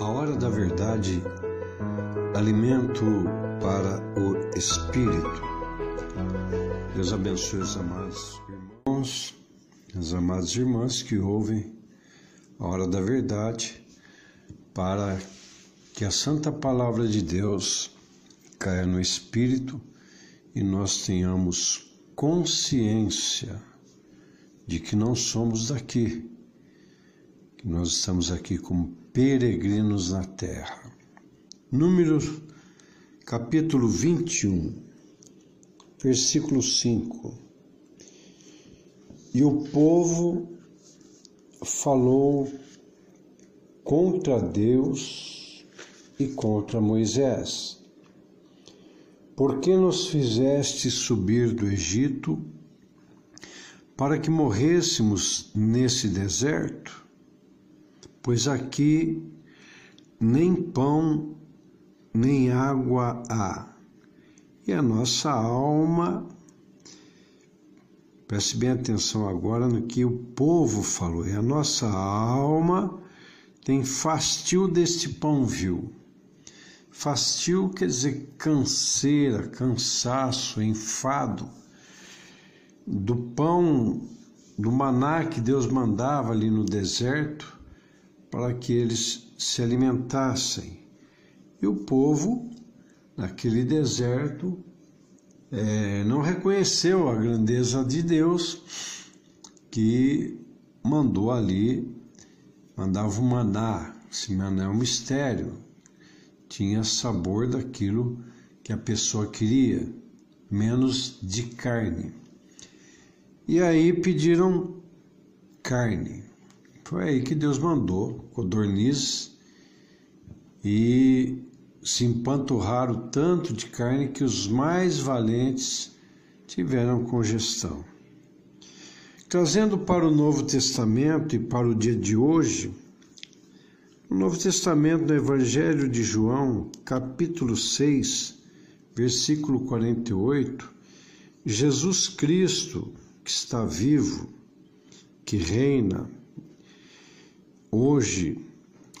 A hora da verdade, alimento para o espírito. Deus abençoe os amados irmãos, as amadas irmãs que ouvem a hora da verdade, para que a santa palavra de Deus caia no espírito e nós tenhamos consciência de que não somos daqui, que nós estamos aqui como peregrinos na terra. Números capítulo 21, versículo 5. E o povo falou contra Deus e contra Moisés. Por que nos fizeste subir do Egito para que morrêssemos nesse deserto? Pois aqui nem pão nem água há, e a nossa alma. Preste bem atenção agora no que o povo falou, e a nossa alma tem fastio deste pão vil. Fastio quer dizer canseira, cansaço, enfado do pão, do maná que Deus mandava ali no deserto para que eles se alimentassem. E o povo, naquele deserto, é, não reconheceu a grandeza de Deus que mandou ali, mandava o maná. Esse maná é um mistério, tinha sabor daquilo que a pessoa queria, menos de carne. E aí pediram carne. Foi aí que Deus mandou codornizes e se empanturraram tanto de carne que os mais valentes tiveram congestão. Trazendo para o Novo Testamento e para o dia de hoje, no Novo Testamento, no Evangelho de João, capítulo 6, versículo 48, Jesus Cristo que está vivo, que reina hoje,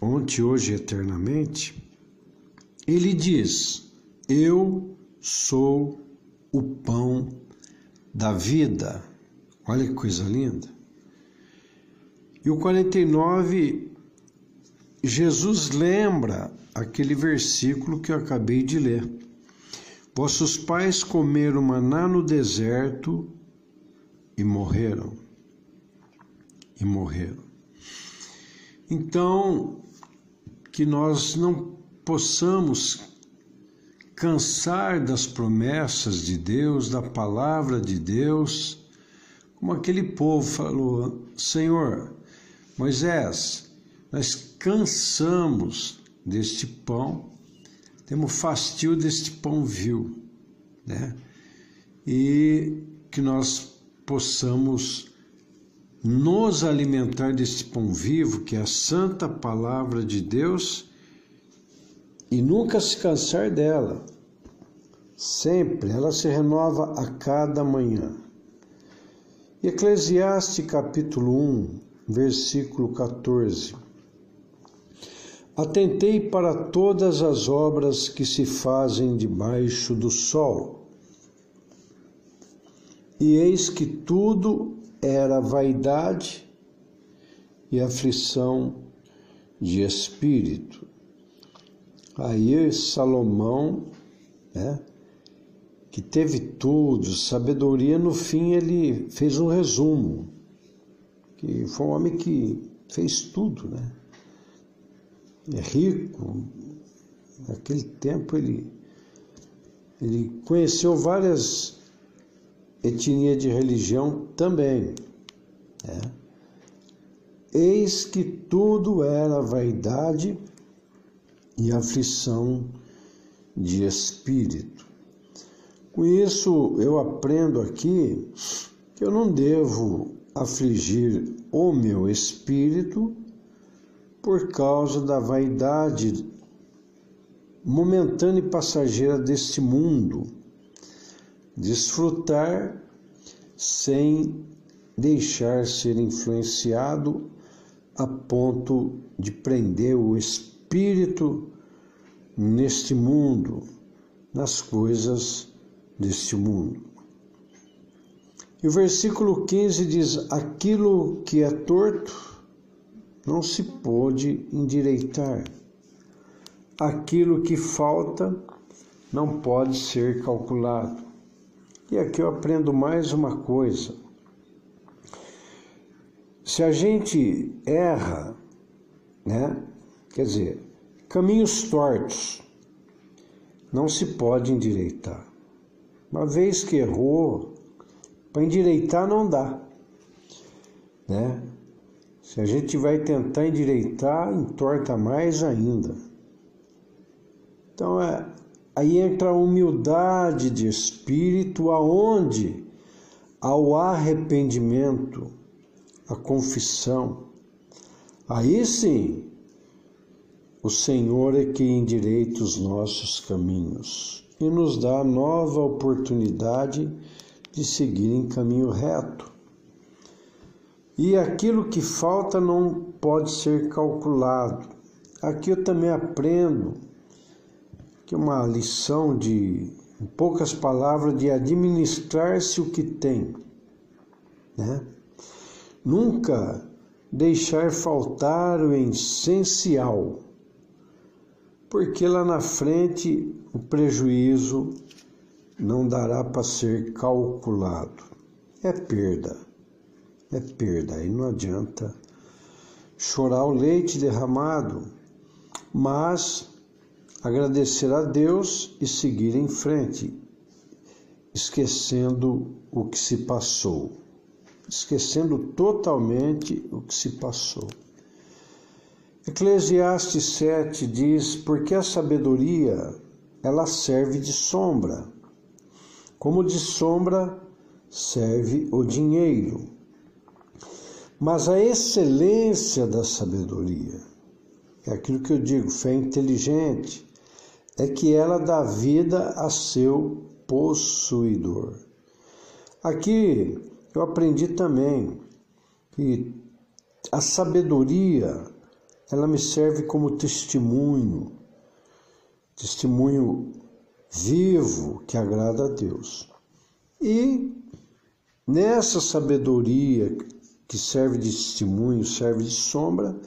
ontem, hoje eternamente, ele diz: Eu sou o pão da vida. Olha que coisa linda. E o 49, Jesus lembra aquele versículo que eu acabei de ler. Vossos pais comeram maná no deserto e morreram. E morreram. Então, que nós não possamos cansar das promessas de Deus, da palavra de Deus, como aquele povo falou: Senhor, Moisés, nós cansamos deste pão, temos fastio deste pão vil, né? E que nós possamos nos alimentar desse pão vivo, que é a santa palavra de Deus, e nunca se cansar dela. Sempre, ela se renova a cada manhã. Eclesiastes capítulo 1, versículo 14. Atentei para todas as obras que se fazem debaixo do sol e eis que tudo era vaidade e aflição de espírito. Aí Salomão, né, que teve tudo, sabedoria, no fim ele fez um resumo, que foi um homem que fez tudo, né? É rico, naquele tempo ele, ele conheceu várias etnia de religião também. É. Eis que tudo era vaidade e aflição de espírito. Com isso, eu aprendo aqui que eu não devo afligir o meu espírito por causa da vaidade momentânea e passageira deste mundo desfrutar sem deixar ser influenciado a ponto de prender o espírito neste mundo, nas coisas deste mundo. E o versículo 15 diz: Aquilo que é torto não se pode endireitar, aquilo que falta não pode ser calculado. E aqui eu aprendo mais uma coisa. Se a gente erra, né? Quer dizer, caminhos tortos não se pode endireitar. Uma vez que errou, para endireitar não dá, né? Se a gente vai tentar endireitar, entorta mais ainda. Então é, aí entra a humildade de espírito, aonde ao arrependimento, a confissão, aí sim o Senhor é que endireita os nossos caminhos e nos dá nova oportunidade de seguir em caminho reto. E aquilo que falta não pode ser calculado. Aqui eu também aprendo que uma lição de, em poucas palavras, de administrar-se o que tem. Né? Nunca deixar faltar o essencial porque lá na frente o prejuízo não dará para ser calculado. É perda, é perda, aí não adianta chorar o leite derramado, mas agradecer a Deus e seguir em frente, esquecendo o que se passou, esquecendo totalmente o que se passou. Eclesiastes 7 diz: Porque a sabedoria ela serve de sombra, como de sombra serve o dinheiro. Mas a excelência da sabedoria, é aquilo que eu digo, fé inteligente, é que ela dá vida a seu possuidor. Aqui eu aprendi também que a sabedoria ela me serve como testemunho, testemunho vivo que agrada a Deus. E nessa sabedoria que serve de testemunho, serve de sombra,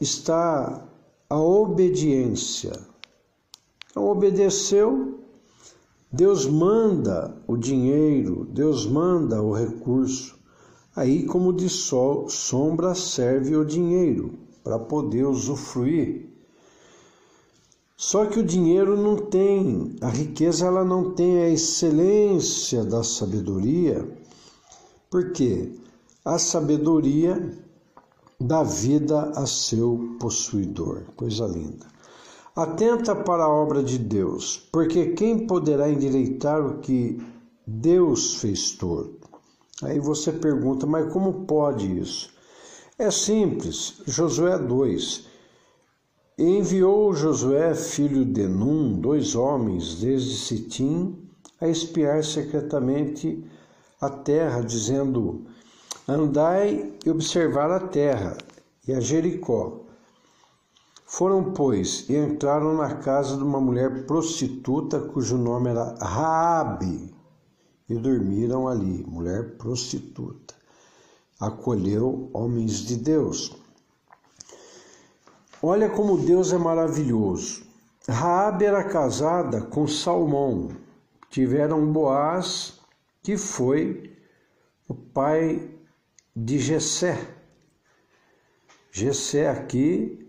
está a obediência. Então, obedeceu, Deus manda o dinheiro, Deus manda o recurso. Aí, como de sol, sombra serve o dinheiro para poder usufruir. Só que o dinheiro não tem, a riqueza ela não tem a excelência da sabedoria, porque a sabedoria dá vida a seu possuidor. Coisa linda. Atenta para a obra de Deus, porque quem poderá endireitar o que Deus fez torto? Aí você pergunta, mas como pode isso? É simples, Josué 2. Enviou Josué, filho de Num, dois homens desde Sitim, a espiar secretamente a terra, dizendo: Andai e observar a terra e a Jericó. Foram, pois, e entraram na casa de uma mulher prostituta, cujo nome era Raabe, e dormiram ali, mulher prostituta acolheu homens de Deus. Olha como Deus é maravilhoso. Raabe era casada com Salmão. Tiveram Boaz, que foi o pai de Jessé. Jessé aqui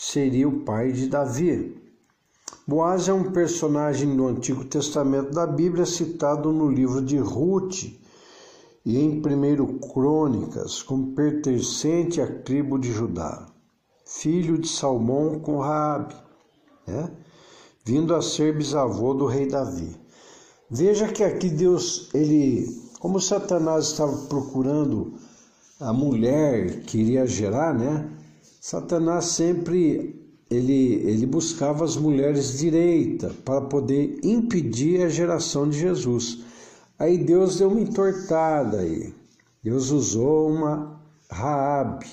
seria o pai de Davi. Boaz é um personagem do Antigo Testamento da Bíblia citado no livro de Ruth, e em 1 Crônicas, como pertencente à tribo de Judá, filho de Salmão com Raabe, né? vindo a ser bisavô do rei Davi. Veja que aqui Deus, ele, como Satanás estava procurando a mulher que iria gerar, né? Satanás sempre ele, ele buscava as mulheres direita para poder impedir a geração de Jesus. Aí Deus deu uma entortada aí. Deus usou uma Raabe,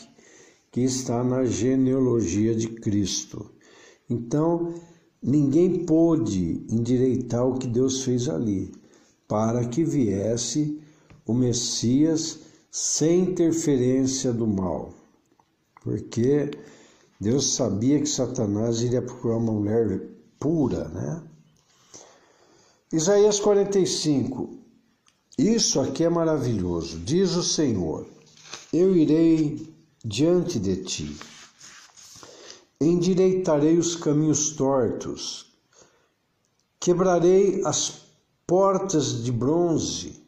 que está na genealogia de Cristo. Então, ninguém pôde endireitar o que Deus fez ali, para que viesse o Messias sem interferência do mal. Porque Deus sabia que Satanás iria procurar uma mulher pura, né? Isaías 45. Isso aqui é maravilhoso. Diz o Senhor: Eu irei diante de ti, endireitarei os caminhos tortos, quebrarei as portas de bronze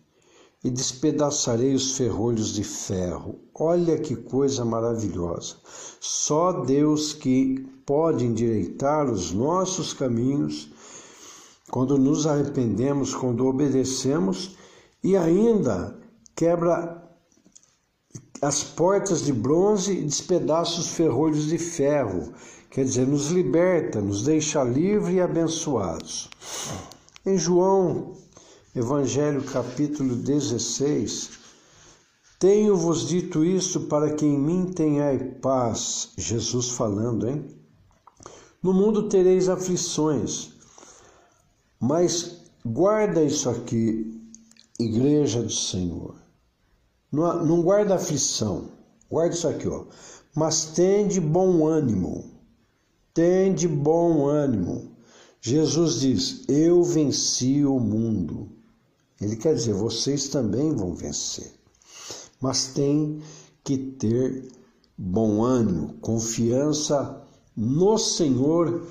e despedaçarei os ferrolhos de ferro. Olha que coisa maravilhosa! Só Deus que pode endireitar os nossos caminhos quando nos arrependemos, quando obedecemos e ainda quebra as portas de bronze e despedaça os ferrolhos de ferro. Quer dizer, nos liberta, nos deixa livres e abençoados. Em João, Evangelho capítulo 16, tenho-vos dito isso para que em mim tenhai paz. Jesus falando, hein? No mundo tereis aflições, mas guarda isso aqui, igreja do Senhor. Não, não guarda aflição, guarda isso aqui, ó. Mas tende bom ânimo, tende bom ânimo. Jesus diz: Eu venci o mundo. Ele quer dizer, vocês também vão vencer. Mas tem que ter bom ânimo, confiança no Senhor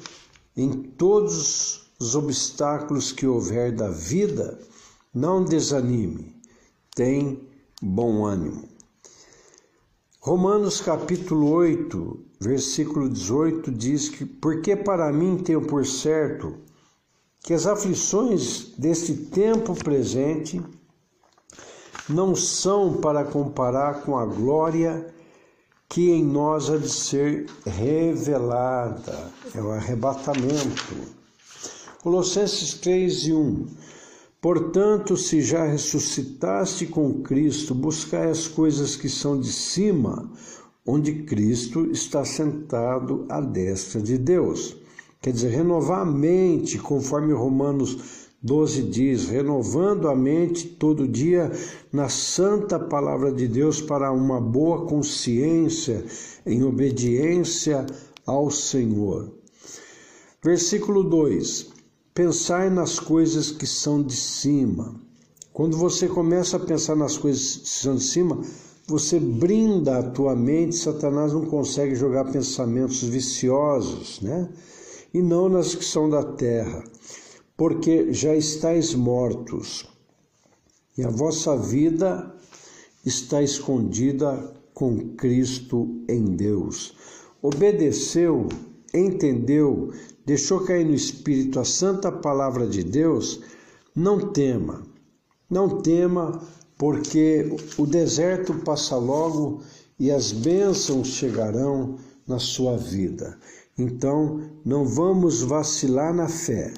em todos os obstáculos que houver da vida, não desanime, tem bom ânimo. Romanos capítulo 8, versículo 18 diz que: Porque para mim tenho por certo que as aflições deste tempo presente não são para comparar com a glória que em nós há de ser revelada. É o arrebatamento. Colossenses 3 e 1. Portanto, se já ressuscitaste com Cristo, buscai as coisas que são de cima, onde Cristo está sentado à destra de Deus. Quer dizer, renovar a mente, conforme Romanos 12 diz, renovando a mente todo dia na santa palavra de Deus para uma boa consciência, em obediência ao Senhor. Versículo 2: Pensai nas coisas que são de cima. Quando você começa a pensar nas coisas que são de cima, você brinda a tua mente, Satanás não consegue jogar pensamentos viciosos, né? E não nas que são da terra, porque já estáis mortos, e a vossa vida está escondida com Cristo em Deus. Obedeceu, entendeu, deixou cair no espírito a santa palavra de Deus, não tema. Não tema, porque o deserto passa logo e as bênçãos chegarão na sua vida. Então, não vamos vacilar na fé.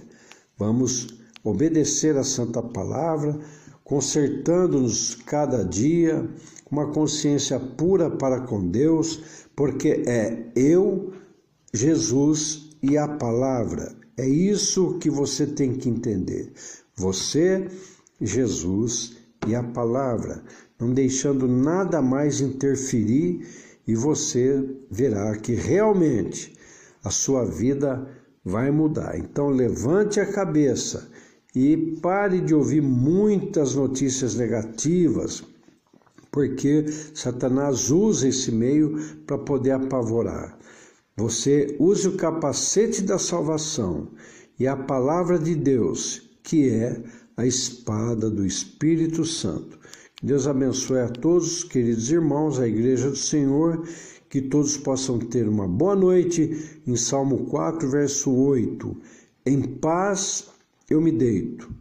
Vamos obedecer a santa palavra, consertando-nos cada dia, uma consciência pura para com Deus, porque é eu, Jesus e a palavra. É isso que você tem que entender. Você, Jesus e a palavra, não deixando nada mais interferir, e você verá que realmente a sua vida vai mudar. Então levante a cabeça e pare de ouvir muitas notícias negativas, porque Satanás usa esse meio para poder apavorar. Você use o capacete da salvação e a palavra de Deus, que é a espada do Espírito Santo. Deus abençoe a todos, queridos irmãos, a igreja do Senhor, que todos possam ter uma boa noite. Em Salmo 4, verso 8: Em paz eu me deito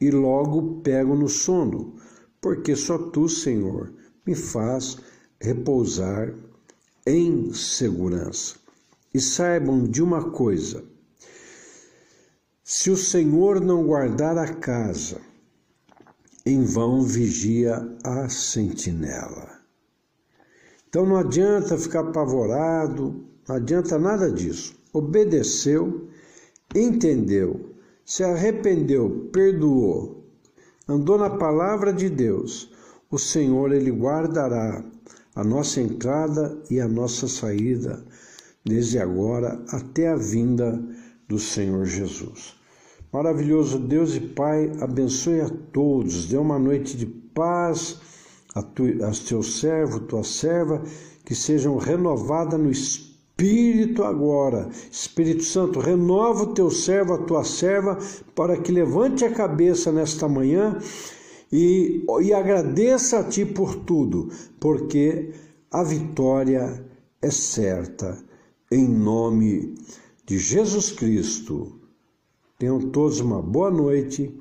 e logo pego no sono, porque só tu, Senhor, me faz repousar em segurança. E saibam de uma coisa: se o Senhor não guardar a casa, em vão vigia a sentinela. Então não adianta ficar apavorado, Não adianta nada disso. Obedeceu, entendeu, se arrependeu, perdoou, andou na palavra de Deus. O Senhor ele guardará a nossa entrada e a nossa saída, desde agora até a vinda do Senhor Jesus. Maravilhoso Deus e Pai, abençoe a todos, dê uma noite de paz a, tu, a teu servo, tua serva, que sejam renovadas no Espírito agora. Espírito Santo, renova o teu servo, a tua serva, para que levante a cabeça nesta manhã e, e agradeça a Ti por tudo, porque a vitória é certa. Em nome de Jesus Cristo. Tenham todos uma boa noite